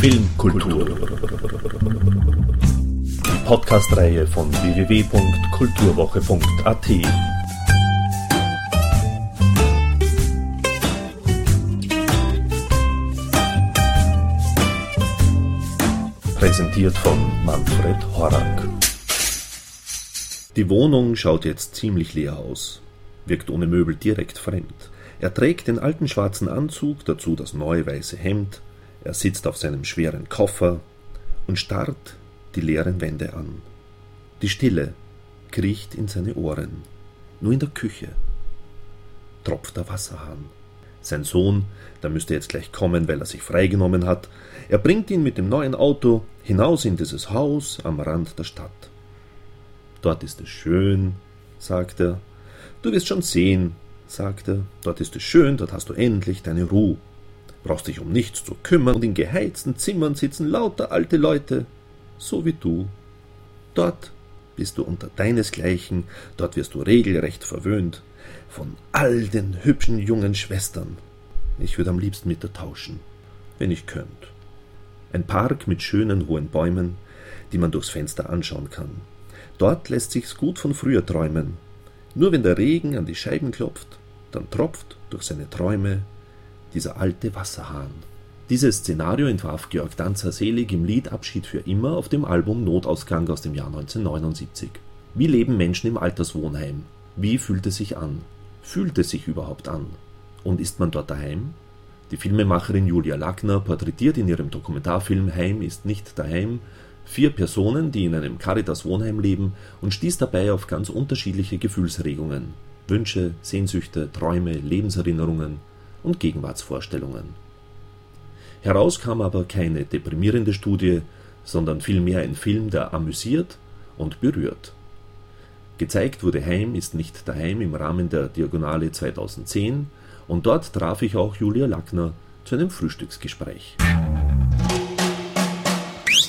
Filmkultur. Die Podcast-Reihe von www.kulturwoche.at. Präsentiert von Manfred Horak. Die Wohnung schaut jetzt ziemlich leer aus, wirkt ohne Möbel direkt fremd. Er trägt den alten schwarzen Anzug, dazu das neue weiße Hemd, er sitzt auf seinem schweren Koffer und starrt die leeren Wände an. Die Stille kriecht in seine Ohren. Nur in der Küche tropft der Wasserhahn. Sein Sohn, der müsste jetzt gleich kommen, weil er sich freigenommen hat, er bringt ihn mit dem neuen Auto hinaus in dieses Haus am Rand der Stadt. Dort ist es schön, sagt er. Du wirst schon sehen, sagt er. Dort ist es schön, dort hast du endlich deine Ruhe. Brauchst dich um nichts zu kümmern und in geheizten Zimmern sitzen lauter alte Leute, so wie du. Dort bist du unter deinesgleichen, dort wirst du regelrecht verwöhnt von all den hübschen jungen Schwestern. Ich würde am liebsten mit dir tauschen, wenn ich könnt. Ein Park mit schönen hohen Bäumen, die man durchs Fenster anschauen kann. Dort lässt sich's gut von früher träumen. Nur wenn der Regen an die Scheiben klopft, dann tropft durch seine Träume dieser alte Wasserhahn. Dieses Szenario entwarf Georg Danzer selig im Lied Abschied für immer auf dem Album Notausgang aus dem Jahr 1979. Wie leben Menschen im Alterswohnheim? Wie fühlt es sich an? Fühlt es sich überhaupt an? Und ist man dort daheim? Die Filmemacherin Julia Lackner porträtiert in ihrem Dokumentarfilm Heim ist nicht daheim vier Personen, die in einem Caritas-Wohnheim leben und stieß dabei auf ganz unterschiedliche Gefühlsregungen, Wünsche, Sehnsüchte, Träume, Lebenserinnerungen und Gegenwartsvorstellungen. Heraus kam aber keine deprimierende Studie, sondern vielmehr ein Film, der amüsiert und berührt. Gezeigt wurde Heim ist nicht daheim im Rahmen der Diagonale 2010 und dort traf ich auch Julia Lackner zu einem Frühstücksgespräch.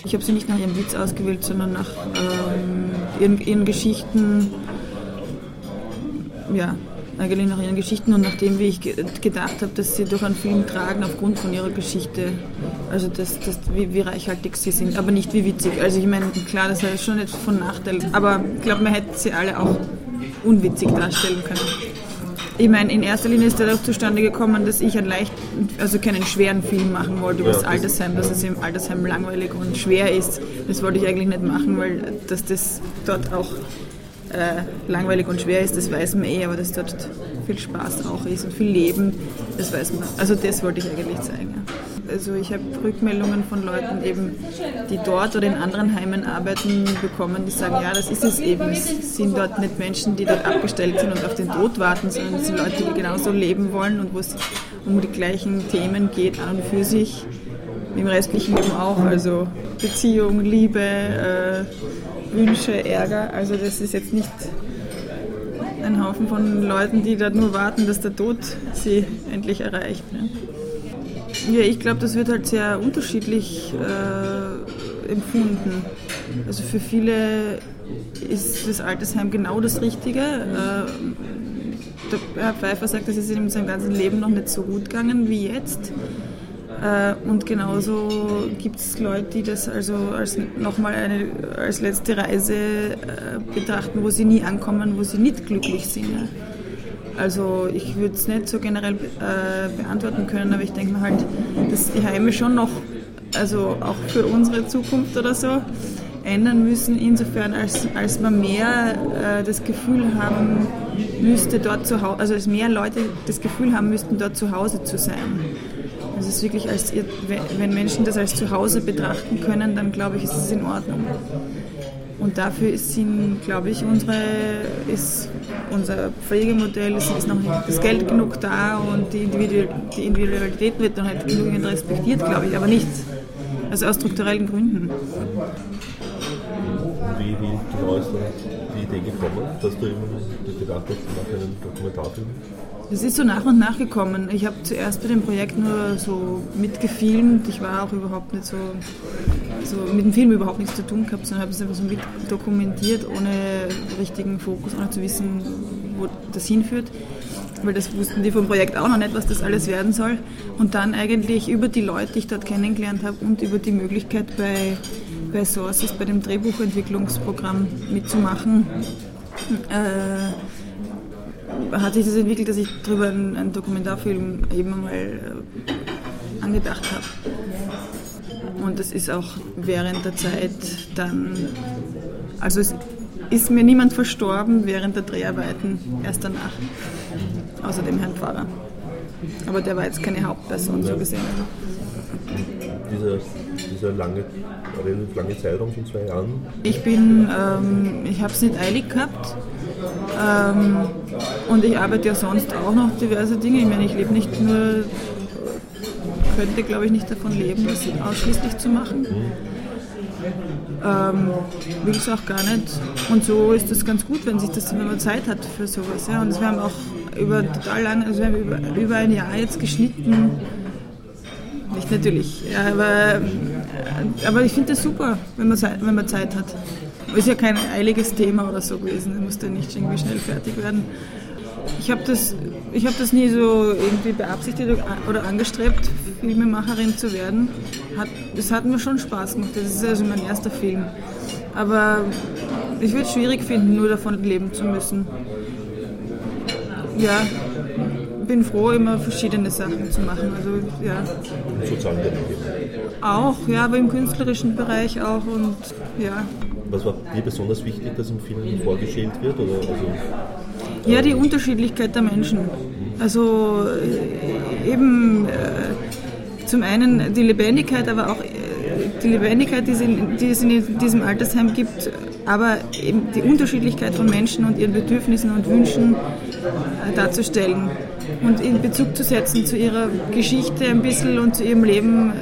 Ich habe sie nicht nach ihrem Witz ausgewählt, sondern nach ähm, ihren, ihren, Geschichten, ja, eigentlich nach ihren Geschichten und nach dem, wie ich ge gedacht habe, dass sie durch einen Film tragen aufgrund von ihrer Geschichte. Also das, das, wie, wie reichhaltig sie sind, aber nicht wie witzig. Also ich meine, klar, das ist schon nicht von Nachteil, aber ich glaube, man hätte sie alle auch unwitzig darstellen können. Ich meine, in erster Linie ist dadurch zustande gekommen, dass ich einen leicht, also keinen schweren Film machen wollte über das Altersheim, dass es im Altersheim langweilig und schwer ist. Das wollte ich eigentlich nicht machen, weil dass das dort auch äh, langweilig und schwer ist, das weiß man eh, aber dass dort viel Spaß auch ist und viel Leben, das weiß man. Also das wollte ich eigentlich zeigen. Ja. Also ich habe Rückmeldungen von Leuten eben, die dort oder in anderen Heimen arbeiten, bekommen, die sagen, ja, das ist es eben. Es sind dort nicht Menschen, die dort abgestellt sind und auf den Tod warten, sondern es sind Leute, die genauso leben wollen und wo es um die gleichen Themen geht an und für sich, im restlichen Leben auch. Also Beziehung, Liebe, äh, Wünsche, Ärger. Also das ist jetzt nicht ein Haufen von Leuten, die dort nur warten, dass der Tod sie endlich erreicht. Ne? Ja, ich glaube, das wird halt sehr unterschiedlich äh, empfunden. Also für viele ist das Altersheim genau das Richtige. Äh, der Herr Pfeiffer sagt, es ist ihm in seinem ganzen Leben noch nicht so gut gegangen wie jetzt. Äh, und genauso gibt es Leute, die das also als nochmal eine als letzte Reise äh, betrachten, wo sie nie ankommen, wo sie nicht glücklich sind. Also ich würde es nicht so generell äh, beantworten können, aber ich denke mir halt, dass die Heime schon noch, also auch für unsere Zukunft oder so, ändern müssen, insofern als, als man mehr das Gefühl haben müsste, dort zu Hause, also als mehr Leute das Gefühl haben müssten, dort zu Hause zu sein. Es wirklich, als, wenn Menschen das als Zuhause betrachten können, dann glaube ich, ist es in Ordnung. Und dafür ist, sind, glaube ich, unsere, ist unser Pflegemodell, ist noch nicht das Geld genug da und die, Individualität wird noch nicht genügend respektiert, glaube ich, aber nicht. Also aus strukturellen Gründen. Wie, wie genau ist die Idee gekommen, dass du eben gedacht hast, du machst einen Dokumentarfilm? Das ist so nach und nach gekommen. Ich habe zuerst bei dem Projekt nur so mitgefilmt. Ich war auch überhaupt nicht so, so mit dem Film überhaupt nichts zu tun gehabt, sondern habe es einfach so mit dokumentiert, ohne richtigen Fokus, ohne zu wissen, wo das hinführt. Weil das wussten die vom Projekt auch noch nicht, was das alles werden soll. Und dann eigentlich über die Leute, die ich dort kennengelernt habe und über die Möglichkeit bei, bei Sources, bei dem Drehbuchentwicklungsprogramm mitzumachen, äh, hat sich das entwickelt, dass ich darüber einen, einen Dokumentarfilm eben mal äh, angedacht habe. Und das ist auch während der Zeit dann, also es ist mir niemand verstorben während der Dreharbeiten, erst danach. Außer dem Herrn Pfarrer. Aber der war jetzt keine Hauptperson so gesehen. Dieser, dieser lange, relativ lange Zeitraum von zwei Jahren? Ich bin, ähm, ich habe es nicht eilig gehabt. Ähm, und ich arbeite ja sonst auch noch diverse Dinge. Ich meine, ich lebe nicht nur, könnte glaube ich nicht davon leben, das ausschließlich zu machen. Ähm, will es auch gar nicht. Und so ist es ganz gut, wenn sich das, wenn man Zeit hat für sowas. Ja. Und wir haben auch über total lange, also wir haben über, über ein Jahr jetzt geschnitten. Nicht natürlich, ja, aber, aber ich finde das super, wenn man, wenn man Zeit hat. Ist ja kein eiliges Thema oder so gewesen, da musste nicht irgendwie schnell fertig werden. Ich habe das, hab das nie so irgendwie beabsichtigt oder angestrebt, Filmemacherin zu werden. Hat, das hat mir schon Spaß gemacht. Das ist also mein erster Film. Aber ich würde es schwierig finden, nur davon leben zu müssen. Ja, bin froh, immer verschiedene Sachen zu machen. Also, ja. Sozialen Auch, ja, aber im künstlerischen Bereich auch und ja. Was war dir besonders wichtig, dass im Film vorgestellt wird? Oder also ja, die Unterschiedlichkeit der Menschen. Also äh, eben äh, zum einen die Lebendigkeit, aber auch äh, die Lebendigkeit, die es, in, die es in diesem Altersheim gibt, aber eben die Unterschiedlichkeit von Menschen und ihren Bedürfnissen und Wünschen äh, darzustellen und in Bezug zu setzen zu ihrer Geschichte ein bisschen und zu ihrem Leben, äh,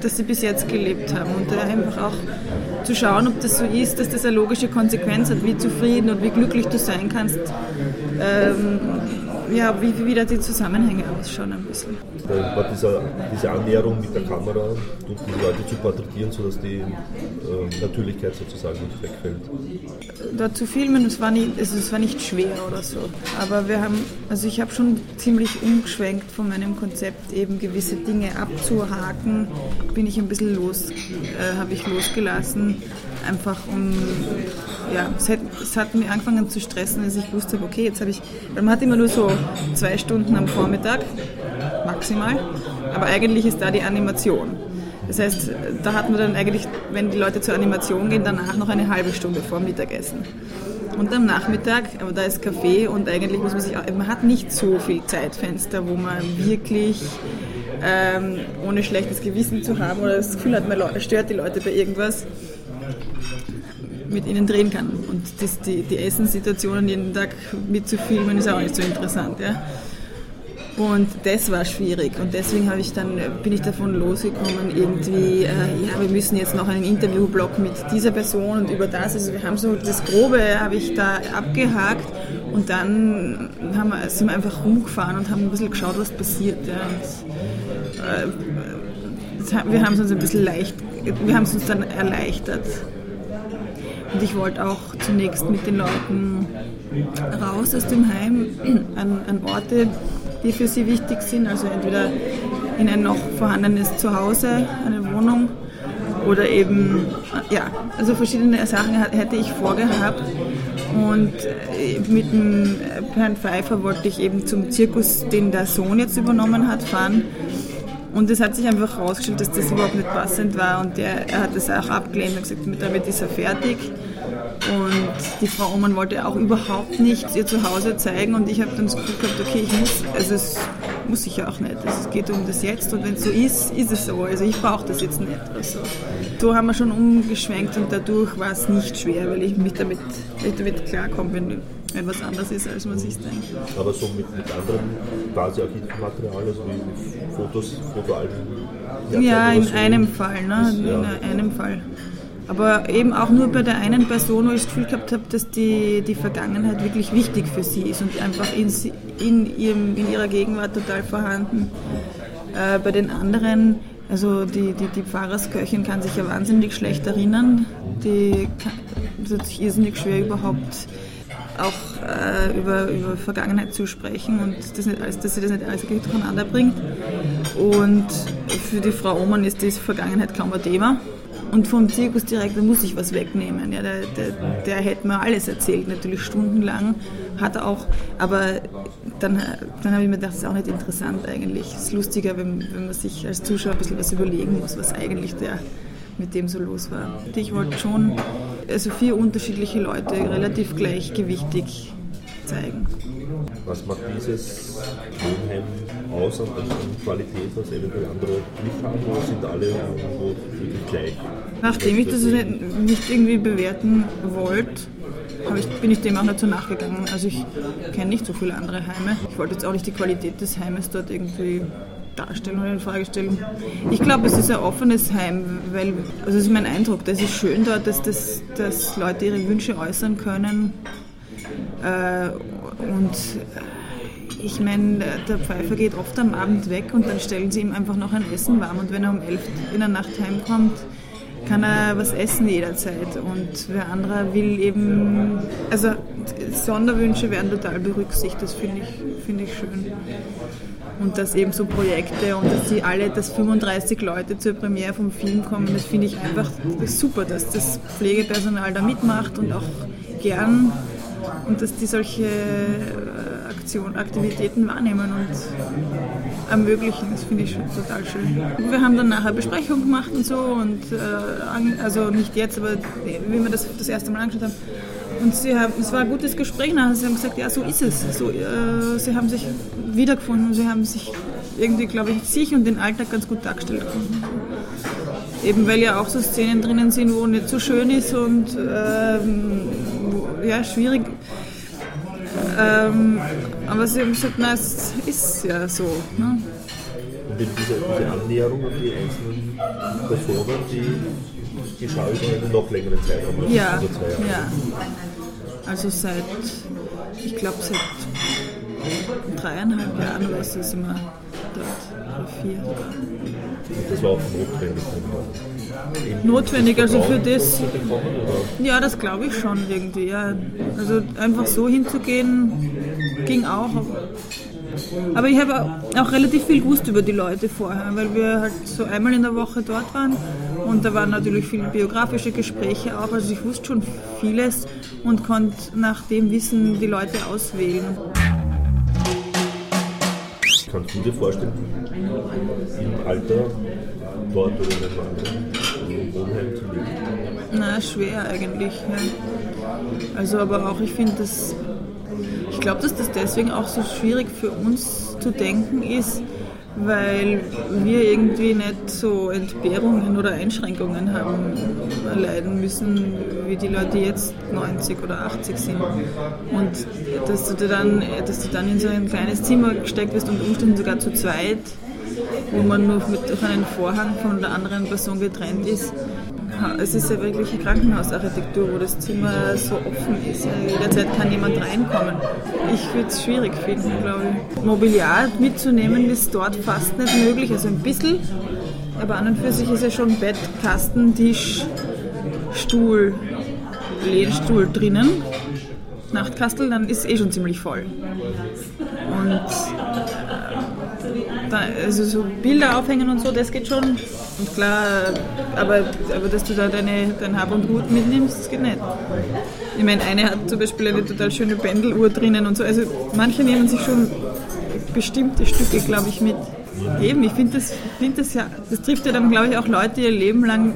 das sie bis jetzt gelebt haben und einfach auch zu schauen, ob das so ist, dass das eine logische Konsequenz hat, wie zufrieden und wie glücklich du sein kannst. Ähm, ja, wie, wie da die Zusammenhänge ausschauen ein bisschen. War dieser, diese Annäherung mit der Kamera und die Leute zu porträtieren, sodass die äh, Natürlichkeit sozusagen nicht wegfällt. Dort zu filmen, es war, nicht, also es war nicht schwer oder so. Aber wir haben, also ich habe schon ziemlich umgeschwenkt von meinem Konzept, eben gewisse Dinge abzuhaken, bin ich ein bisschen los, äh, habe ich losgelassen einfach um, ja, es hat, es hat mich angefangen zu stressen, als ich wusste, okay, jetzt habe ich, weil man hat immer nur so zwei Stunden am Vormittag, maximal, aber eigentlich ist da die Animation. Das heißt, da hat man dann eigentlich, wenn die Leute zur Animation gehen, danach noch eine halbe Stunde vor Mittagessen. Und am Nachmittag, aber da ist Kaffee und eigentlich muss man sich, man hat nicht so viel Zeitfenster, wo man wirklich ähm, ohne schlechtes Gewissen zu haben oder das Gefühl hat, man stört die Leute bei irgendwas, mit ihnen drehen kann. Und das, die, die Essenssituationen jeden Tag mitzufilmen ist auch nicht so interessant. Ja? Und das war schwierig und deswegen ich dann, bin ich davon losgekommen, irgendwie, äh, ja, wir müssen jetzt noch einen Interviewblock mit dieser Person und über das. Also wir haben so das Grobe habe ich da abgehakt und dann haben wir, sind wir einfach rumgefahren und haben ein bisschen geschaut, was passiert. Ja. Und, äh, wir haben es uns ein bisschen leicht, wir haben es uns dann erleichtert. Und ich wollte auch zunächst mit den Leuten raus aus dem Heim an, an Orte, die für sie wichtig sind, also entweder in ein noch vorhandenes Zuhause, eine Wohnung oder eben, ja, also verschiedene Sachen hätte ich vorgehabt. Und äh, mit dem Herrn Pfeiffer wollte ich eben zum Zirkus, den der Sohn jetzt übernommen hat, fahren. Und es hat sich einfach herausgestellt, dass das überhaupt nicht passend war und der, er hat das auch abgelehnt und gesagt, damit ist er fertig. Und die Frau Oman wollte auch überhaupt nicht ihr Zuhause zeigen und ich habe dann das Gefühl gehabt, okay, ich muss, also es muss ich ja auch nicht. Also es geht um das Jetzt und wenn es so ist, ist es so. Also ich brauche das jetzt nicht oder so. Haben wir schon umgeschwenkt und dadurch war es nicht schwer, weil ich mich damit, ich damit klarkomme, wenn was anders ist, als man sich denkt. Aber so mit, mit anderen quasi Archivmaterial, also wie Fotos, Fotoalben? Ja, in so einem Fall, ne? Ist, ja. in einem Fall. Aber eben auch nur bei der einen Person, wo ich das Gefühl gehabt habe, dass die, die Vergangenheit wirklich wichtig für sie ist und einfach in, in, ihrem, in ihrer Gegenwart total vorhanden. Äh, bei den anderen, also die, die, die Pfarrersköchin kann sich ja wahnsinnig schlecht erinnern. Die kann, ist sich irrsinnig schwer überhaupt auch äh, über, über Vergangenheit zu sprechen und das nicht alles, dass sie das nicht alles durcheinander bringt. Und für die Frau Oman ist die Vergangenheit kaum ein Thema. Und vom Zirkusdirektor muss ich was wegnehmen. Ja, der, der, der hätte mir alles erzählt, natürlich stundenlang. Hat er auch, aber dann, dann habe ich mir gedacht, das ist auch nicht interessant eigentlich. Es ist lustiger, wenn, wenn man sich als Zuschauer ein bisschen was überlegen muss, was eigentlich der mit dem so los war. Ich wollte schon also vier unterschiedliche Leute relativ gleichgewichtig zeigen. Was macht dieses Wohnheim aus an Qualität, was eventuell andere nicht haben, oder sind alle irgendwo wirklich gleich? Nachdem ich das nicht, nicht irgendwie bewerten wollte, ich, bin ich dem auch nicht so nachgegangen. Also ich kenne nicht so viele andere Heime. Ich wollte jetzt auch nicht die Qualität des Heimes dort irgendwie darstellen oder in Frage stellen. Ich glaube, es ist ein offenes Heim, weil, also das ist mein Eindruck, das ist schön dort, dass, das, dass Leute ihre Wünsche äußern können. Äh, und äh, ich meine, der Pfeifer geht oft am Abend weg und dann stellen sie ihm einfach noch ein Essen warm und wenn er um elf in der Nacht heimkommt, kann er was essen jederzeit. Und wer anderer will eben, also Sonderwünsche werden total berücksichtigt, das finde ich, find ich schön und dass eben so Projekte und dass die alle, dass 35 Leute zur Premiere vom Film kommen, das finde ich einfach super, dass das Pflegepersonal da mitmacht und auch gern und dass die solche äh, Aktion, Aktivitäten wahrnehmen und ermöglichen. Das finde ich total schön. Wir haben dann nachher Besprechung gemacht und so und äh, also nicht jetzt, aber wie wir das das erste Mal angeschaut haben und sie haben, es war ein gutes Gespräch nachher. Sie haben gesagt, ja, so ist es. So, äh, sie haben sich wiedergefunden. Sie haben sich irgendwie, glaube ich, sich und den Alltag ganz gut dargestellt gefunden. Eben weil ja auch so Szenen drinnen sind, wo nicht so schön ist und ähm, ja, schwierig. Ähm, aber sie haben gesagt, na, es ist ja so. Ne? Und diese, diese Annäherung an die einzelnen Personen, die die Schau über einen noch längeren Zeitraum, ja, also zwei Jahre. Ja. Also seit, ich glaube seit dreieinhalb Jahren oder so sind wir dort, oder vier sogar. Das war auch notwendig. Notwendig, also für das. Ja, das glaube ich schon irgendwie. Ja. Also einfach so hinzugehen, ging auch. Aber ich habe auch relativ viel gewusst über die Leute vorher, weil wir halt so einmal in der Woche dort waren und da waren natürlich viele biografische Gespräche auch. Also ich wusste schon vieles und konnte nach dem Wissen die Leute auswählen. Kannst du dir vorstellen, im Alter dort oder in einem Wohnheim zu leben? Na, schwer eigentlich. Ja. Also aber auch, ich finde das, ich glaube, dass das deswegen auch so schwierig für uns zu denken ist, weil wir irgendwie nicht so Entbehrungen oder Einschränkungen haben leiden müssen, wie die Leute jetzt 90 oder 80 sind. Und dass du dann, dass du dann in so ein kleines Zimmer gesteckt wirst und umständlich sogar zu zweit, wo man nur mit, durch einen Vorhang von der anderen Person getrennt ist, es ist ja wirklich eine Krankenhausarchitektur, wo das Zimmer so offen ist. Jederzeit kann jemand reinkommen. Ich würde es schwierig finden, glaube ich. Mobiliar mitzunehmen ist dort fast nicht möglich, also ein bisschen. Aber an und für sich ist ja schon Bett, Kasten, Tisch, Stuhl, Lehnstuhl drinnen. Nachtkastel, dann ist eh schon ziemlich voll. Und äh, da, also so Bilder aufhängen und so, das geht schon. Und klar, aber, aber dass du da deine, dein Hab und Gut mitnimmst, das geht nicht. Ich meine, eine hat zum Beispiel eine total schöne Pendeluhr drinnen und so. Also manche nehmen sich schon bestimmte Stücke, glaube ich, mit. Eben, ich finde das, find das ja, das trifft ja dann, glaube ich, auch Leute, die ihr Leben lang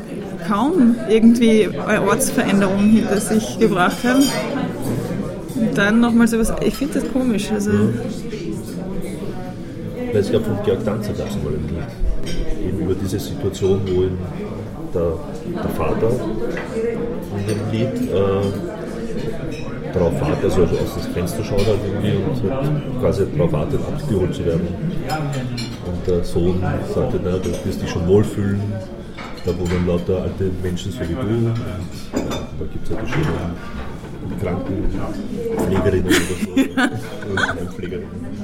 kaum irgendwie eine Ortsveränderung hinter sich gebracht haben. Und dann nochmal sowas, ich finde das komisch. Also, weil es gab von Georg Danzer gab es mal ein Lied, eben über diese Situation, wo eben der, der Vater in dem Lied äh, darauf wartet, also aus das Fenster schaut halt irgendwie und halt quasi darauf wartet, abgeholt zu werden. Und der Sohn sagte, na, du wirst dich schon wohlfühlen, da wohnen lauter alte Menschen so wie du. Und ja, da gibt es halt die schönen Krankenpflegerinnen oder so. Krankenpflegerinnen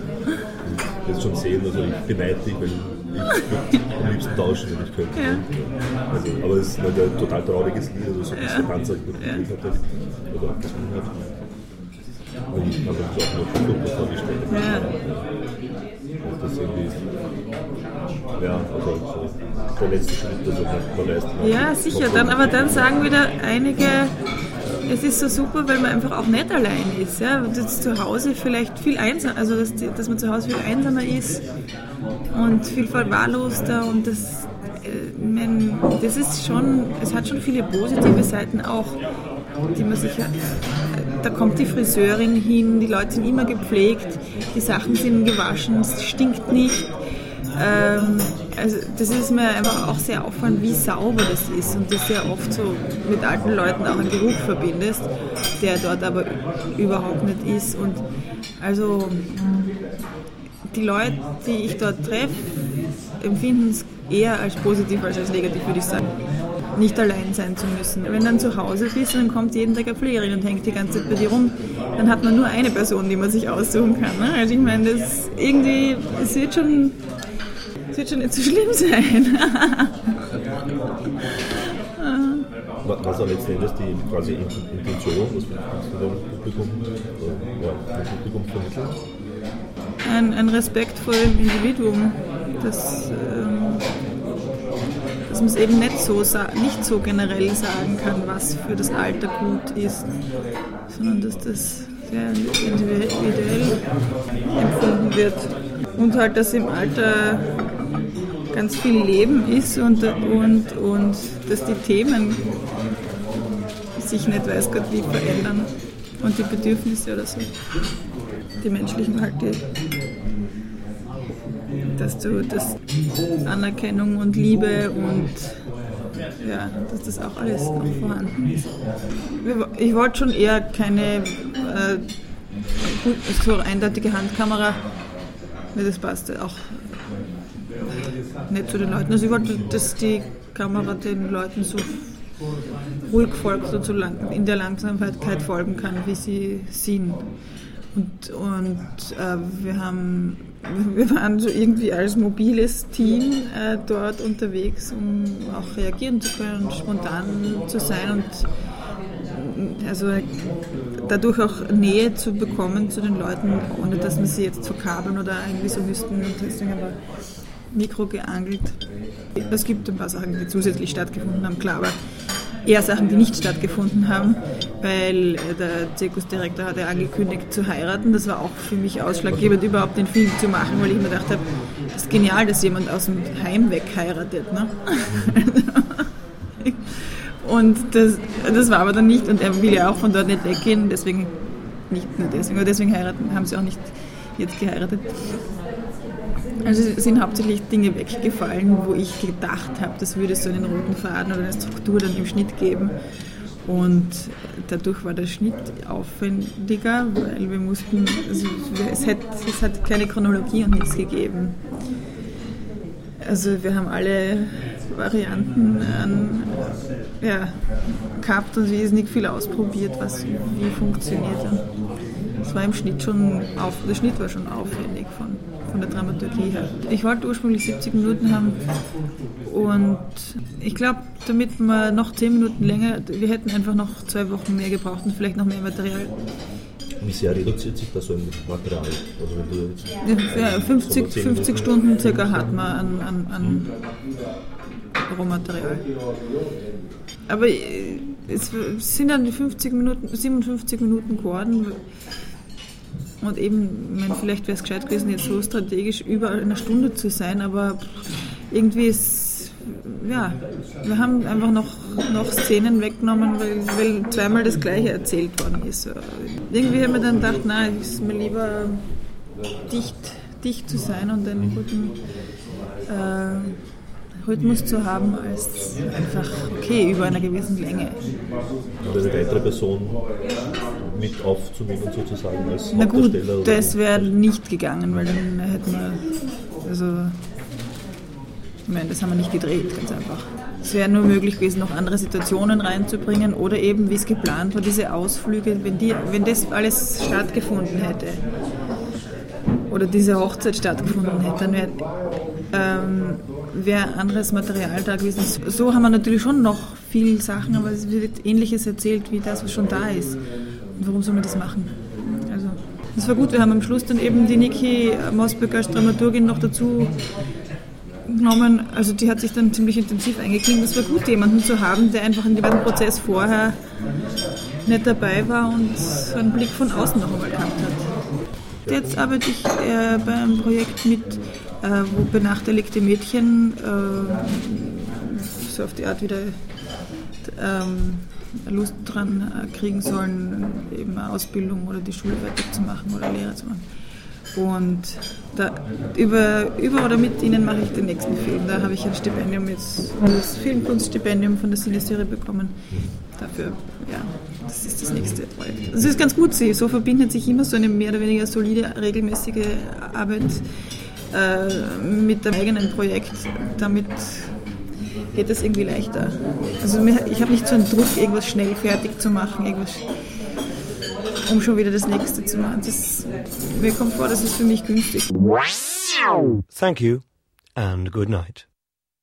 jetzt schon sehen, also ich beneide dich, weil ich am liebsten tauschen, wenn ich könnte. Ja. Also, aber es ist nicht ein total trauriges Lied, also so ein bisschen Panzer, ja. oder abgesungen hat. Und ich mir das auch noch super vorgestellt. Ja. Und das irgendwie, ja, also so der letzte Schritt, also man weiß, Ja, sicher. Dann, aber dann sagen wieder einige, es ist so super, weil man einfach auch nicht allein ist. Ja? Das zu Hause vielleicht viel einsamer, also dass, dass man zu Hause viel einsamer ist und viel verwahrloster und das, äh, mein, das ist schon, es hat schon viele positive Seiten auch, die man sich, da kommt die Friseurin hin, die Leute sind immer gepflegt, die Sachen sind gewaschen, es stinkt nicht. Ähm, also das ist mir einfach auch sehr auffallend, wie sauber das ist und das ja oft so mit alten Leuten auch einen Geruch verbindest, der dort aber überhaupt nicht ist. Und also die Leute, die ich dort treffe, empfinden es eher als positiv als als negativ, würde ich sagen. Nicht allein sein zu müssen. Wenn dann zu Hause bist dann kommt jeden Tag eine Pflegerin und hängt die ganze Zeit bei dir rum, dann hat man nur eine Person, die man sich aussuchen kann. Ne? Also ich meine, das irgendwie, es wird schon es wird schon nicht so schlimm sein. Was auch letzten Endes die quasi Intention, was wir dem Publikum, äh, Publikum vermitteln. Ein, ein Respekt vor dem Individuum, dass, ähm, dass man es eben nicht so, nicht so generell sagen kann, was für das Alter gut ist, sondern dass das sehr individuell empfunden wird. Und halt, dass im Alter ganz viel Leben ist und, und, und dass die Themen sich nicht weiß Gott wie verändern und die Bedürfnisse oder so. Die menschlichen halt, die, dass du das Anerkennung und Liebe und ja, dass das auch alles noch vorhanden ist. Ich wollte schon eher keine äh, so eindeutige Handkamera, weil das passt auch nicht zu den Leuten. Also ich wollte, dass die Kamera den Leuten so ruhig folgt und so lang, in der Langsamkeit folgen kann, wie sie sehen. Und, und äh, wir haben wir waren so irgendwie als mobiles Team äh, dort unterwegs, um auch reagieren zu können und spontan zu sein und also dadurch auch Nähe zu bekommen zu den Leuten, ohne dass wir sie jetzt verkabeln oder irgendwie so müssten. Und deswegen wir Mikro geangelt. Es gibt ein paar Sachen, die zusätzlich stattgefunden haben, klar, aber eher Sachen, die nicht stattgefunden haben, weil der Zirkusdirektor hatte angekündigt zu heiraten. Das war auch für mich ausschlaggebend, überhaupt den Film zu machen, weil ich mir gedacht habe, das ist genial, dass jemand aus dem Heim weg heiratet. Ne? Und das, das war aber dann nicht, und er will ja auch von dort nicht weggehen, deswegen nicht nur deswegen, aber deswegen heiraten, haben sie auch nicht jetzt geheiratet. Also sind hauptsächlich Dinge weggefallen, wo ich gedacht habe, das würde so einen roten Faden oder eine Struktur dann im Schnitt geben. Und dadurch war der Schnitt aufwendiger, weil wir mussten, also es, hat, es hat keine Chronologie und nichts gegeben. Also wir haben alle Varianten an, ja, gehabt und wesentlich viel ausprobiert, was wie funktioniert. Es war im Schnitt schon auf, der Schnitt war schon aufwendig von von der Dramaturgie her. Ich wollte ursprünglich 70 Minuten haben und ich glaube, damit wir noch 10 Minuten länger, wir hätten einfach noch zwei Wochen mehr gebraucht und vielleicht noch mehr Material. Wie sehr reduziert sich das so ein Material? Also wenn du ja, 50, 50 Stunden circa hat man an, an, an Rohmaterial. Aber es sind dann die 50 Minuten, 57 Minuten geworden. Und eben, ich meine, vielleicht wäre es gescheit gewesen, jetzt so strategisch über eine Stunde zu sein, aber irgendwie ist, ja, wir haben einfach noch, noch Szenen weggenommen, weil, weil zweimal das Gleiche erzählt worden ist. Irgendwie haben wir dann gedacht, nein, es ist mir lieber dicht, dicht zu sein und einen guten äh, Rhythmus zu haben, als einfach, okay, über einer gewissen Länge. Oder eine weitere Person mit aufzunehmen sozusagen als Na gut, das wäre nicht gegangen, weil dann hätten wir, also, ich meine, das haben wir nicht gedreht, ganz einfach. Es wäre nur möglich gewesen, noch andere Situationen reinzubringen oder eben, wie es geplant war, diese Ausflüge, wenn, die, wenn das alles stattgefunden hätte oder diese Hochzeit stattgefunden hätte, dann wäre ähm, wär anderes Material da gewesen. So haben wir natürlich schon noch viele Sachen, aber es wird Ähnliches erzählt wie das, was schon da ist warum soll man das machen? Das war gut, wir haben am Schluss dann eben die Niki Mosberg als Dramaturgin noch dazu genommen. Also die hat sich dann ziemlich intensiv eingeklingt. Es war gut, jemanden zu haben, der einfach in dem Prozess vorher nicht dabei war und einen Blick von außen noch einmal gehabt hat. Jetzt arbeite ich äh, bei einem Projekt mit, wo benachteiligte Mädchen äh, so auf die Art wieder ähm, Lust dran äh, kriegen sollen, eben eine Ausbildung oder die Schule weiterzumachen oder Lehre zu machen. Und da, über, über oder mit ihnen mache ich den nächsten Film. Da habe ich ein Stipendium jetzt, das Filmkunststipendium von der Cineserie bekommen. Dafür, ja, das ist das nächste Projekt. Das ist ganz gut, so verbindet sich immer so eine mehr oder weniger solide, regelmäßige Arbeit äh, mit dem eigenen Projekt. Damit geht es irgendwie leichter. Also ich habe nicht so einen Druck, irgendwas schnell fertig zu machen, irgendwas um schon wieder das nächste zu machen. Das, mir kommt vor, das ist für mich günstig. Thank you and good night.